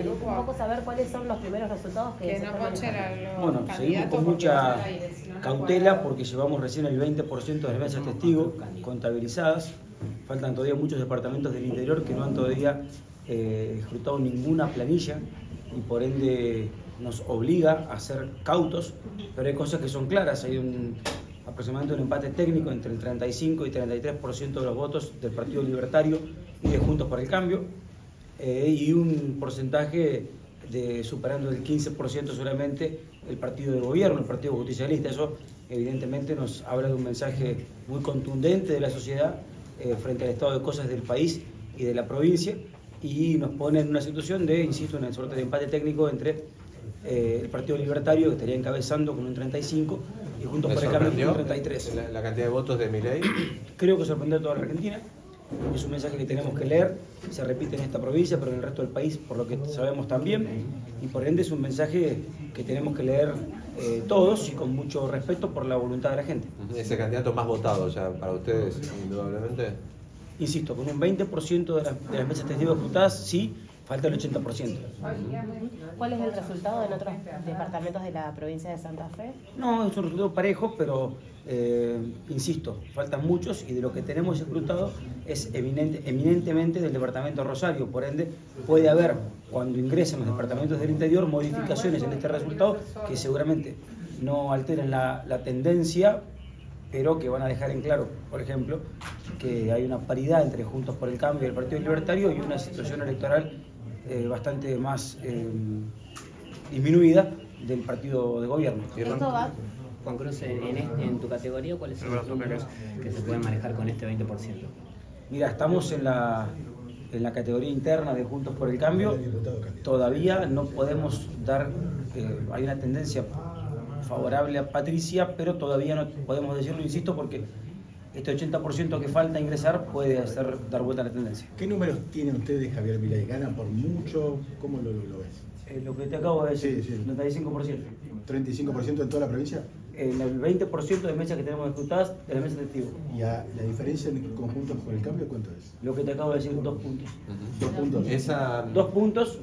Un poco saber cuáles son los primeros resultados que, Que se no los Bueno, seguimos con mucha no, cautela porque llevamos recién el 20% de las mesas testigos contabilizadas. Faltan todavía muchos departamentos del interior que no han todavía eh, escrutado ninguna planilla y por ende nos obliga a ser cautos, pero hay cosas que son claras. Hay un, aproximadamente un empate técnico entre el 35 y 33% de los votos del Partido Libertario y de Juntos por el Cambio eh, y un porcentaje de superando el 15% solamente el partido de gobierno, el partido justicialista. Eso evidentemente nos habla de un mensaje muy contundente de la sociedad eh, frente al estado de cosas del país y de la provincia y nos pone en una situación de, insisto, una suerte de empate técnico entre eh, el Partido Libertario, que estaría encabezando con un 35, y Juntos ¿Me por el Cambio con un sorprendió 33. la, la cantidad de votos de Milei? Creo que sorprendió a toda la Argentina. Es un mensaje que tenemos que leer, se repite en esta provincia, pero en el resto del país, por lo que sabemos también. Y por ende es un mensaje que tenemos que leer eh, todos y con mucho respeto por la voluntad de la gente. Ese candidato más votado ya para ustedes, indudablemente. Insisto, con un 20% de las, de las mesas testigos disputadas, sí, falta el 80%. ¿Cuál es el resultado en otros departamentos de la provincia de Santa Fe? No, es un resultado parejo, pero eh, insisto, faltan muchos y de lo que tenemos escrutado es eminente- eminentemente del departamento de Rosario. Por ende, puede haber, cuando ingresen los departamentos del interior, modificaciones en este resultado que seguramente no alteren la, la tendencia, pero que van a dejar en claro, por ejemplo, que hay una paridad entre Juntos por el Cambio y el Partido Libertario y una situación electoral eh, bastante más eh, disminuida del partido de gobierno. Juan Cruz, en, en este- en tu categoría, ¿cuáles son los números que se pueden manejar con este 20%? Mira, estamos en la, en la categoría interna de Juntos por el Cambio. Todavía no podemos dar, eh, hay una tendencia favorable a Patricia, pero todavía no podemos decirlo, insisto, porque este 80% que falta ingresar puede hacer dar vuelta a la tendencia. ¿Qué números tienen ustedes, Javier Milei? ¿Gana por mucho? ¿Cómo lo, lo ves? Eh, lo que te acabo de decir, Sí, sí. 95%. ¿35% en toda la provincia? En el 20% de mesas que tenemos disputadas, de las mesas testigos. ¿Y a- la diferencia en conjuntos por el cambio cuánto es? Lo que te acabo de decir, dos puntos. Dos puntos. Esa, Dos puntos,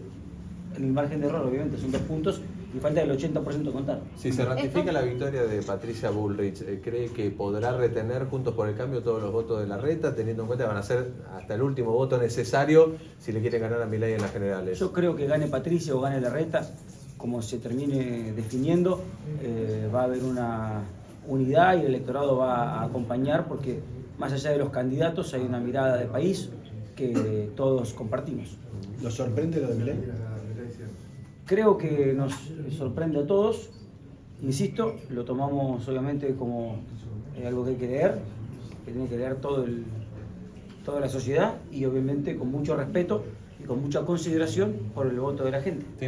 en el margen de error, obviamente, son dos puntos, y falta el 80% contar. si se ratifica la victoria de Patricia Bullrich, eh, ¿cree que podrá retener Juntos por el Cambio todos los votos de la reta, teniendo en cuenta que van a ser hasta el último voto necesario si le quieren ganar a Milei en las generales? Yo creo que gane Patricia o gane Larreta, como se termine definiendo, eh, va a haber una unidad y el electorado va a acompañar porque más allá de los candidatos hay una mirada de país que todos compartimos. ¿Lo sorprende lo de Milei? Creo que nos sorprende a todos, insisto, lo tomamos obviamente como eh, algo que hay que leer, que tiene que leer toda la sociedad y obviamente con mucho respeto y con mucha consideración por el voto de la gente. ¿Tiene